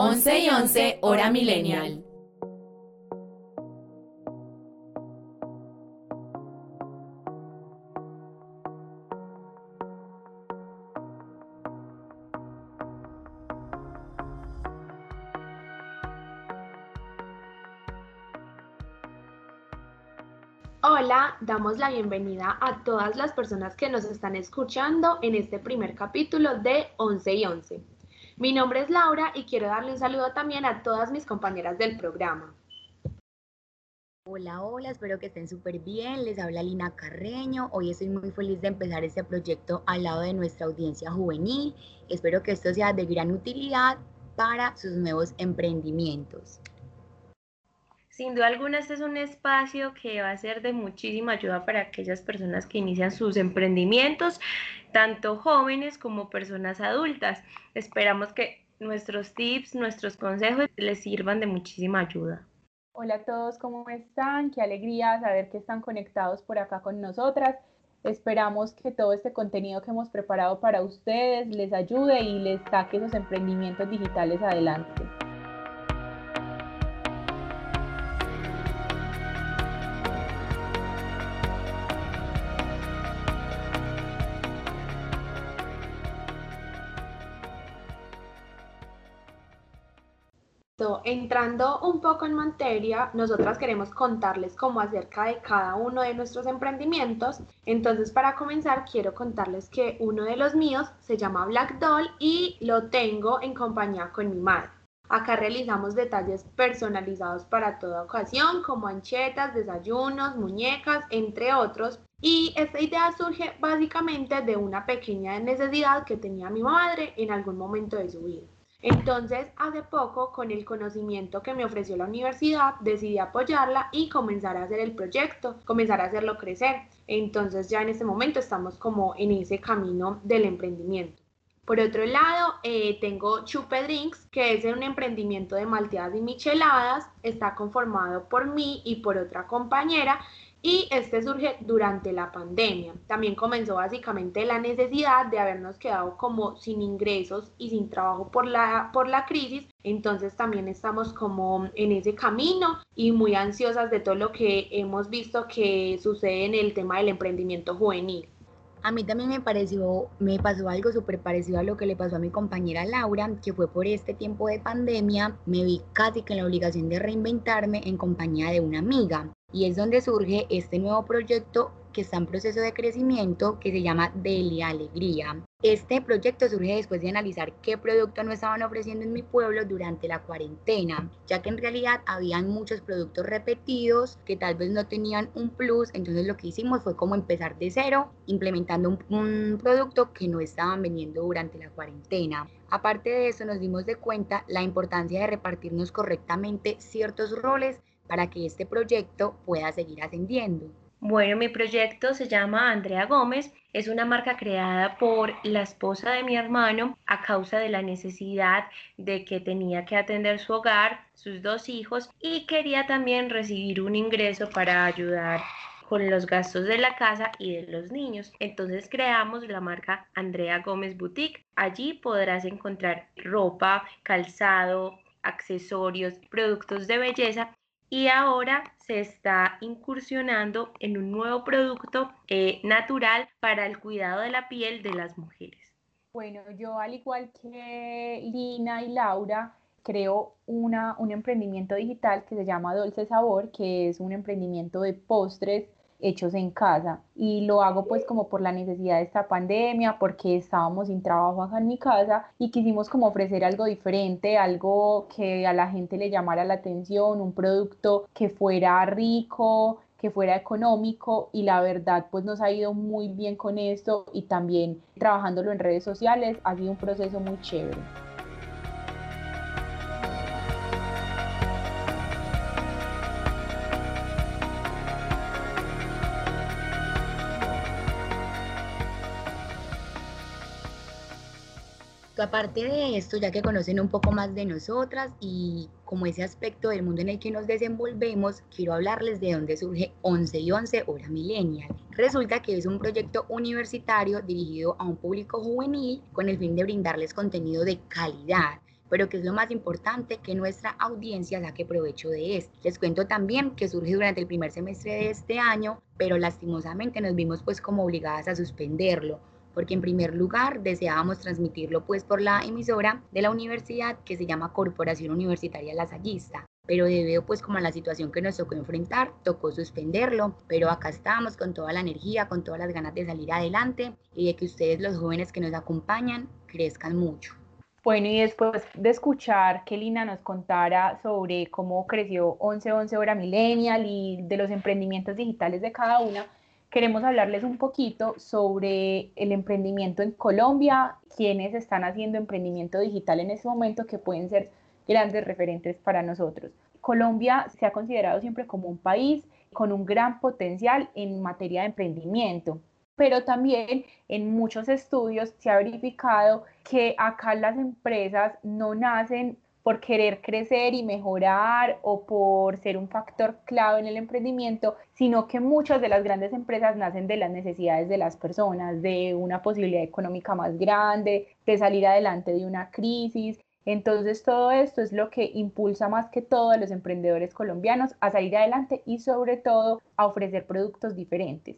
11 y 11 hora millennial. Hola, damos la bienvenida a todas las personas que nos están escuchando en este primer capítulo de 11 y 11. Mi nombre es Laura y quiero darle un saludo también a todas mis compañeras del programa. Hola, hola, espero que estén súper bien. Les habla Lina Carreño. Hoy estoy muy feliz de empezar este proyecto al lado de nuestra audiencia juvenil. Espero que esto sea de gran utilidad para sus nuevos emprendimientos. Sin duda alguna, este es un espacio que va a ser de muchísima ayuda para aquellas personas que inician sus emprendimientos, tanto jóvenes como personas adultas. Esperamos que nuestros tips, nuestros consejos les sirvan de muchísima ayuda. Hola a todos, ¿cómo están? Qué alegría saber que están conectados por acá con nosotras. Esperamos que todo este contenido que hemos preparado para ustedes les ayude y les saque esos emprendimientos digitales adelante. Entrando un poco en materia, nosotras queremos contarles cómo acerca de cada uno de nuestros emprendimientos. Entonces, para comenzar, quiero contarles que uno de los míos se llama Black Doll y lo tengo en compañía con mi madre. Acá realizamos detalles personalizados para toda ocasión, como anchetas, desayunos, muñecas, entre otros. Y esta idea surge básicamente de una pequeña necesidad que tenía mi madre en algún momento de su vida. Entonces, hace poco, con el conocimiento que me ofreció la universidad, decidí apoyarla y comenzar a hacer el proyecto, comenzar a hacerlo crecer. Entonces, ya en este momento estamos como en ese camino del emprendimiento. Por otro lado, eh, tengo Chupe Drinks, que es un emprendimiento de malteadas y micheladas. Está conformado por mí y por otra compañera y este surge durante la pandemia. También comenzó básicamente la necesidad de habernos quedado como sin ingresos y sin trabajo por la, por la crisis, entonces también estamos como en ese camino y muy ansiosas de todo lo que hemos visto que sucede en el tema del emprendimiento juvenil. A mí también me pareció, me pasó algo súper parecido a lo que le pasó a mi compañera Laura, que fue por este tiempo de pandemia, me vi casi que en la obligación de reinventarme en compañía de una amiga. Y es donde surge este nuevo proyecto que está en proceso de crecimiento que se llama Delia Alegría. Este proyecto surge después de analizar qué producto no estaban ofreciendo en mi pueblo durante la cuarentena, ya que en realidad habían muchos productos repetidos que tal vez no tenían un plus, entonces lo que hicimos fue como empezar de cero, implementando un, un producto que no estaban vendiendo durante la cuarentena. Aparte de eso, nos dimos de cuenta la importancia de repartirnos correctamente ciertos roles para que este proyecto pueda seguir ascendiendo. Bueno, mi proyecto se llama Andrea Gómez, es una marca creada por la esposa de mi hermano a causa de la necesidad de que tenía que atender su hogar, sus dos hijos y quería también recibir un ingreso para ayudar con los gastos de la casa y de los niños. Entonces creamos la marca Andrea Gómez Boutique. Allí podrás encontrar ropa, calzado, accesorios, productos de belleza y ahora se está incursionando en un nuevo producto eh, natural para el cuidado de la piel de las mujeres. Bueno, yo al igual que Lina y Laura, creo una, un emprendimiento digital que se llama Dulce Sabor, que es un emprendimiento de postres hechos en casa y lo hago pues como por la necesidad de esta pandemia, porque estábamos sin trabajo acá en mi casa y quisimos como ofrecer algo diferente, algo que a la gente le llamara la atención, un producto que fuera rico, que fuera económico y la verdad pues nos ha ido muy bien con esto y también trabajándolo en redes sociales ha sido un proceso muy chévere. Aparte de esto, ya que conocen un poco más de nosotras y como ese aspecto del mundo en el que nos desenvolvemos, quiero hablarles de dónde surge 11 y 11 Hora Millennial. Resulta que es un proyecto universitario dirigido a un público juvenil con el fin de brindarles contenido de calidad pero que es lo más importante, que nuestra audiencia saque provecho de esto. Les cuento también que surge durante el primer semestre de este año, pero lastimosamente nos vimos pues como obligadas a suspenderlo porque en primer lugar deseábamos transmitirlo pues por la emisora de la universidad que se llama Corporación Universitaria Lasallista pero debido pues como a la situación que nos tocó enfrentar, tocó suspenderlo, pero acá estamos con toda la energía, con todas las ganas de salir adelante y de que ustedes los jóvenes que nos acompañan crezcan mucho. Bueno, y después de escuchar que Lina nos contara sobre cómo creció 1111 Hora Millennial y de los emprendimientos digitales de cada una, queremos hablarles un poquito sobre el emprendimiento en Colombia, quienes están haciendo emprendimiento digital en este momento que pueden ser grandes referentes para nosotros. Colombia se ha considerado siempre como un país con un gran potencial en materia de emprendimiento, pero también en muchos estudios se ha verificado que acá las empresas no nacen por querer crecer y mejorar o por ser un factor clave en el emprendimiento, sino que muchas de las grandes empresas nacen de las necesidades de las personas, de una posibilidad económica más grande, de salir adelante de una crisis entonces todo esto es lo que impulsa más que todo a los emprendedores colombianos a salir adelante y sobre todo a ofrecer productos diferentes.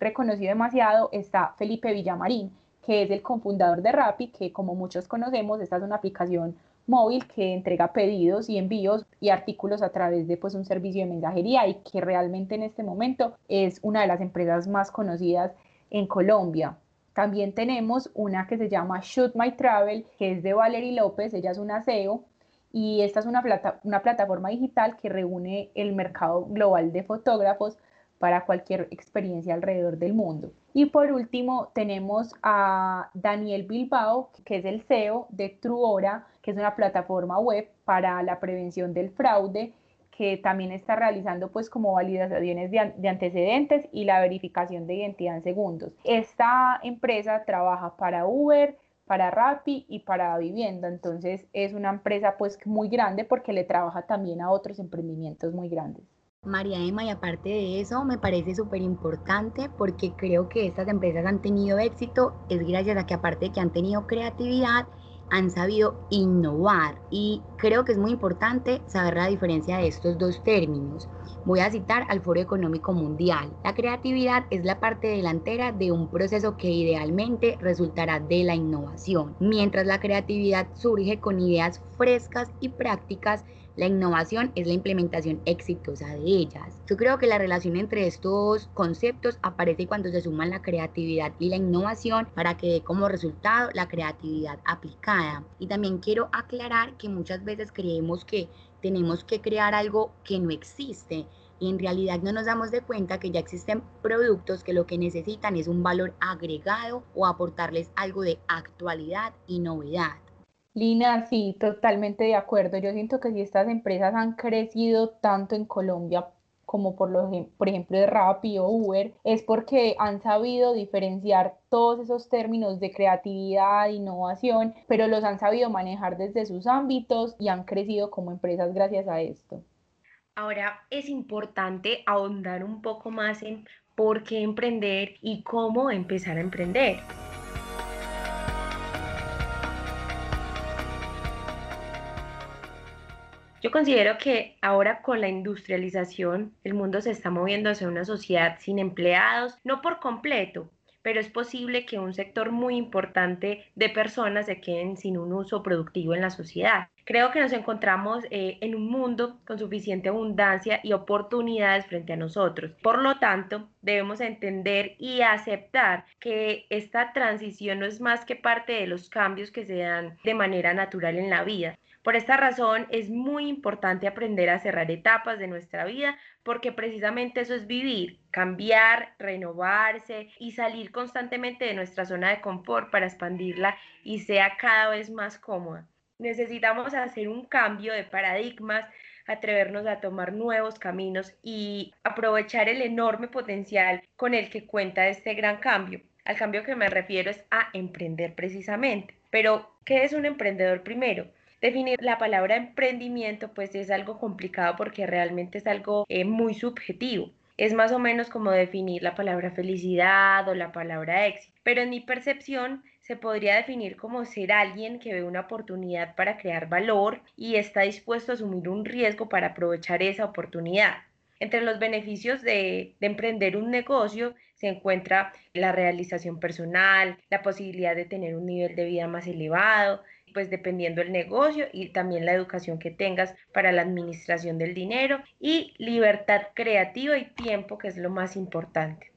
Reconocido demasiado está Felipe Villamarín, que es el cofundador de Rappi, que como muchos conocemos, esta es una aplicación móvil que entrega pedidos y envíos y artículos a través de pues, un servicio de mensajería y que realmente en este momento es una de las empresas más conocidas en Colombia. También tenemos una que se llama Shoot My Travel, que es de Valerie López, ella es una SEO y esta es una, una plataforma digital que reúne el mercado global de fotógrafos para cualquier experiencia alrededor del mundo. Y por último tenemos a Daniel Bilbao, que es el CEO de Truora, que es una plataforma web para la prevención del fraude que también está realizando pues como validaciones de, de, antecedentes y la verificación de identidad en segundos. Esta empresa trabaja para Uber, para Rappi y para Vivienda, entonces es una empresa pues muy grande porque le trabaja también a otros emprendimientos muy grandes. María Emma, y aparte de eso, me parece súper importante porque creo que estas empresas han tenido éxito, es gracias a que aparte de que han tenido creatividad, han sabido innovar y creo que es muy importante saber la diferencia de estos dos términos. Voy a citar al Foro Económico Mundial. La creatividad es la parte delantera de un proceso que idealmente resultará de la innovación, mientras la creatividad surge con ideas frescas y prácticas la innovación es la implementación exitosa de ellas. Yo creo que la relación entre estos conceptos aparece cuando se suman la creatividad y la innovación para que dé como resultado la creatividad aplicada. Y también quiero aclarar que muchas veces creemos que tenemos que crear algo que no existe y en realidad no nos damos de cuenta que ya existen productos que lo que necesitan es un valor agregado o aportarles algo de actualidad y novedad. Lina, sí, totalmente de acuerdo. Yo siento que si estas empresas han crecido tanto en Colombia como por, los, por ejemplo de Rappi o Uber, es porque han sabido diferenciar todos esos términos de creatividad, innovación, pero los han sabido manejar desde sus ámbitos y han crecido como empresas gracias a esto. Ahora es importante ahondar un poco más en por qué emprender y cómo empezar a emprender. Yo considero que ahora con la industrialización el mundo se está moviendo hacia una sociedad sin empleados, no por completo, pero es posible que un sector muy importante de personas se queden sin un uso productivo en la sociedad. Creo que nos encontramos eh, en un mundo con suficiente abundancia y oportunidades frente a nosotros. Por lo tanto, debemos entender y aceptar que esta transición no es más que parte de los cambios que se dan de manera natural en la vida. Por esta razón es muy importante aprender a cerrar etapas de nuestra vida porque precisamente eso es vivir, cambiar, renovarse y salir constantemente de nuestra zona de confort para expandirla y sea cada vez más cómoda. Necesitamos hacer un cambio de paradigmas, atrevernos a tomar nuevos caminos y aprovechar el enorme potencial con el que cuenta este gran cambio. Al cambio que me refiero es a emprender precisamente. Pero, ¿qué es un emprendedor primero? Definir la palabra emprendimiento pues es algo complicado porque realmente es algo eh, muy subjetivo. es más o menos como definir la palabra felicidad o la palabra éxito, pero en mi percepción se podría definir como ser alguien que ve una oportunidad para crear valor y está dispuesto a asumir un riesgo para aprovechar esa oportunidad. Entre los beneficios de, de, emprender un negocio se encuentra la realización personal, la posibilidad de tener un nivel de vida más elevado, pues dependiendo del negocio y también la educación que tengas para la administración del dinero y libertad creativa y tiempo, que es lo más importante.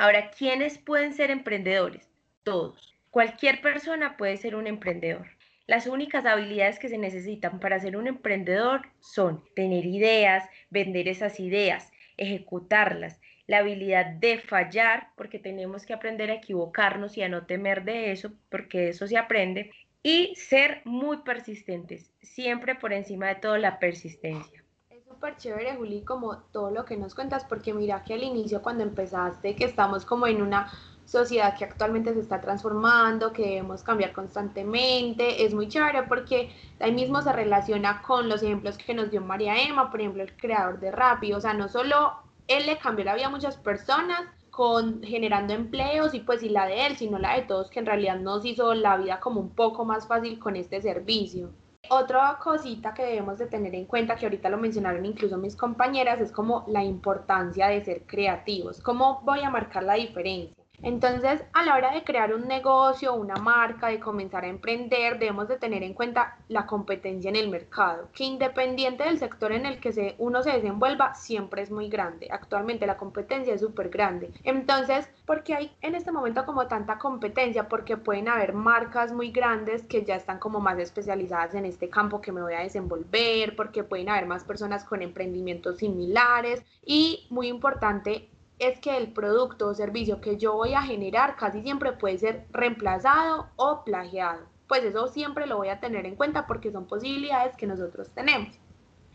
Ahora, ¿quiénes pueden ser emprendedores? Todos. Cualquier persona puede ser un emprendedor. Las únicas habilidades que se necesitan para ser un emprendedor son tener ideas, vender esas ideas, ejecutarlas, la habilidad de fallar, porque tenemos que aprender a equivocarnos y a no temer de eso, porque eso se aprende, y ser muy persistentes, siempre por encima de todo la persistencia. Es súper chévere, Juli, como todo lo que nos cuentas, porque mira que al inicio cuando empezaste, que estamos como en una sociedad que actualmente se está transformando, que debemos cambiar constantemente. Es muy chévere porque ahí mismo se relaciona con los ejemplos que nos dio María Emma, por ejemplo, el creador de Rappi. O sea, no solo él le cambió la vida a muchas personas, con generando empleos y pues y la de él, sino la de todos que en realidad nos hizo la vida como un poco más fácil con este servicio. Otra cosita que debemos de tener en cuenta, que ahorita lo mencionaron incluso mis compañeras, es como la importancia de ser creativos. ¿Cómo voy a marcar la diferencia? Entonces, a la hora de crear un negocio, una marca, de comenzar a emprender, debemos de tener en cuenta la competencia en el mercado, que independiente del sector en el que se, uno se desenvuelva, siempre es muy grande. Actualmente la competencia es súper grande. Entonces, ¿por qué hay en este momento como tanta competencia? Porque pueden haber marcas muy grandes que ya están como más especializadas en este campo que me voy a desenvolver, porque pueden haber más personas con emprendimientos similares y muy importante es que el producto o servicio que yo voy a generar casi siempre puede ser reemplazado o plagiado. Pues eso siempre lo voy a tener en cuenta porque son posibilidades que nosotros tenemos.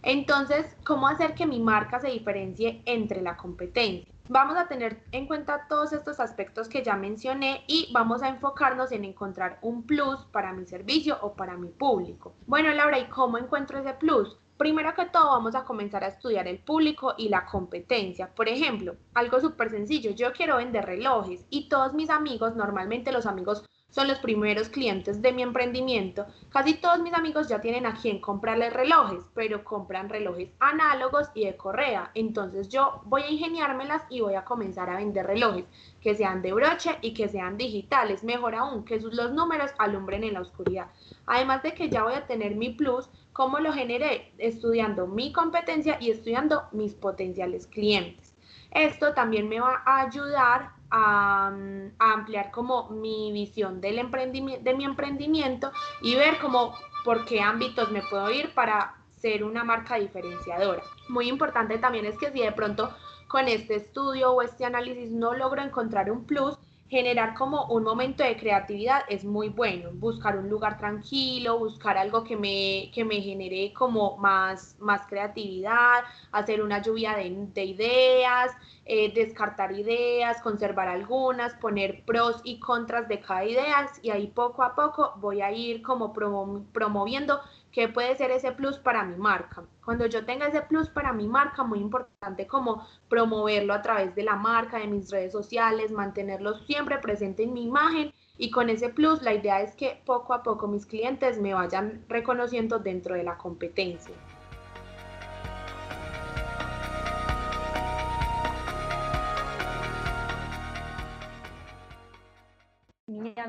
Entonces, ¿cómo hacer que mi marca se diferencie entre la competencia? Vamos a tener en cuenta todos estos aspectos que ya mencioné y vamos a enfocarnos en encontrar un plus para mi servicio o para mi público. Bueno, Laura, ¿y cómo encuentro ese plus? Primero que todo vamos a comenzar a estudiar el público y la competencia. Por ejemplo, algo súper sencillo, yo quiero vender relojes y todos mis amigos, normalmente los amigos son los primeros clientes de mi emprendimiento. Casi todos mis amigos ya tienen a quien comprarles relojes, pero compran relojes análogos y de correa. Entonces yo voy a ingeniármelas y voy a comenzar a vender relojes que sean de broche y que sean digitales. Mejor aún, que los números alumbren en la oscuridad. Además de que ya voy a tener mi plus, ¿cómo lo generé? Estudiando mi competencia y estudiando mis potenciales clientes. Esto también me va a ayudar a, ampliar como mi visión del emprendimiento, de mi emprendimiento y ver cómo por qué ámbitos me puedo ir para ser una marca diferenciadora. Muy importante también es que si de pronto con este estudio o este análisis no logro encontrar un plus, generar como un momento de creatividad es muy bueno. Buscar un lugar tranquilo, buscar algo que me, que me genere como más, más creatividad, hacer una lluvia de, ideas, eh, descartar ideas, conservar algunas, poner pros y contras de cada idea y ahí poco a poco voy a ir como promoviendo ¿Qué puede ser ese plus para mi marca? Cuando yo tenga ese plus para mi marca, muy importante como promoverlo a través de la marca, de mis redes sociales, mantenerlo siempre presente en mi imagen y con ese plus la idea es que poco a poco mis clientes me vayan reconociendo dentro de la competencia.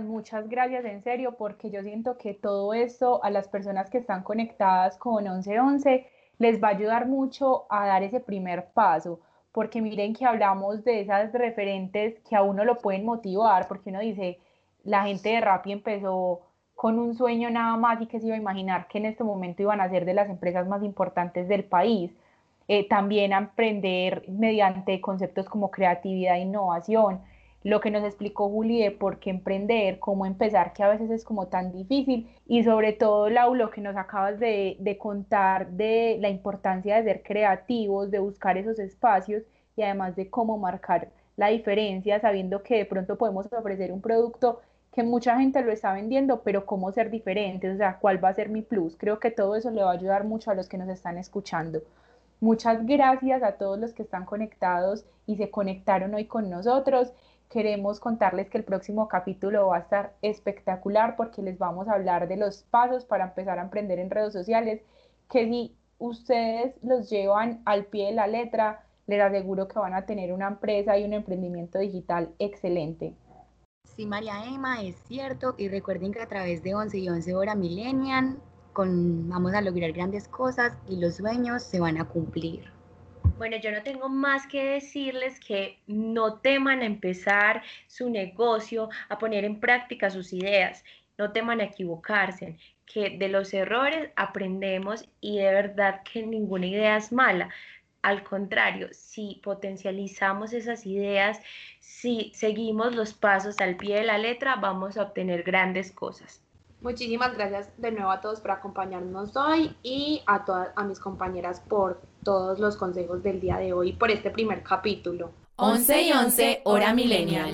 Muchas gracias en serio porque yo siento que todo esto a las personas que están conectadas con 1111 les va a ayudar mucho a dar ese primer paso, porque miren que hablamos de esas referentes que a uno lo pueden motivar, porque uno dice, la gente de Rappi empezó con un sueño nada más y que se iba a imaginar que en este momento iban a ser de las empresas más importantes del país. Eh, también a emprender mediante conceptos como creatividad e innovación lo que nos explicó Juli de por qué emprender, cómo empezar, que a veces es como tan difícil, y sobre todo, Lau, lo que nos acabas de, de contar de la importancia de ser creativos, de buscar esos espacios y además de cómo marcar la diferencia, sabiendo que de pronto podemos ofrecer un producto que mucha gente lo está vendiendo, pero cómo ser diferentes, o sea, cuál va a ser mi plus. Creo que todo eso le va a ayudar mucho a los que nos están escuchando. Muchas gracias a todos los que están conectados y se conectaron hoy con nosotros. Queremos contarles que el próximo capítulo va a estar espectacular porque les vamos a hablar de los pasos para empezar a emprender en redes sociales, que si ustedes los llevan al pie de la letra, les aseguro que van a tener una empresa y un emprendimiento digital excelente. Sí, María Emma, es cierto. Y recuerden que a través de 11 y 11 hora Millennial con, vamos a lograr grandes cosas y los sueños se van a cumplir. Bueno, yo no tengo más que decirles que no teman a empezar su negocio, a poner en práctica sus ideas, no teman a equivocarse, que de los errores aprendemos y de verdad que ninguna idea es mala. Al contrario, si potencializamos esas ideas, si seguimos los pasos al pie de la letra, vamos a obtener grandes cosas. Muchísimas gracias de nuevo a todos por acompañarnos hoy y a todas a mis compañeras por todos los consejos del día de hoy por este primer capítulo. 11 y 11 hora millennial.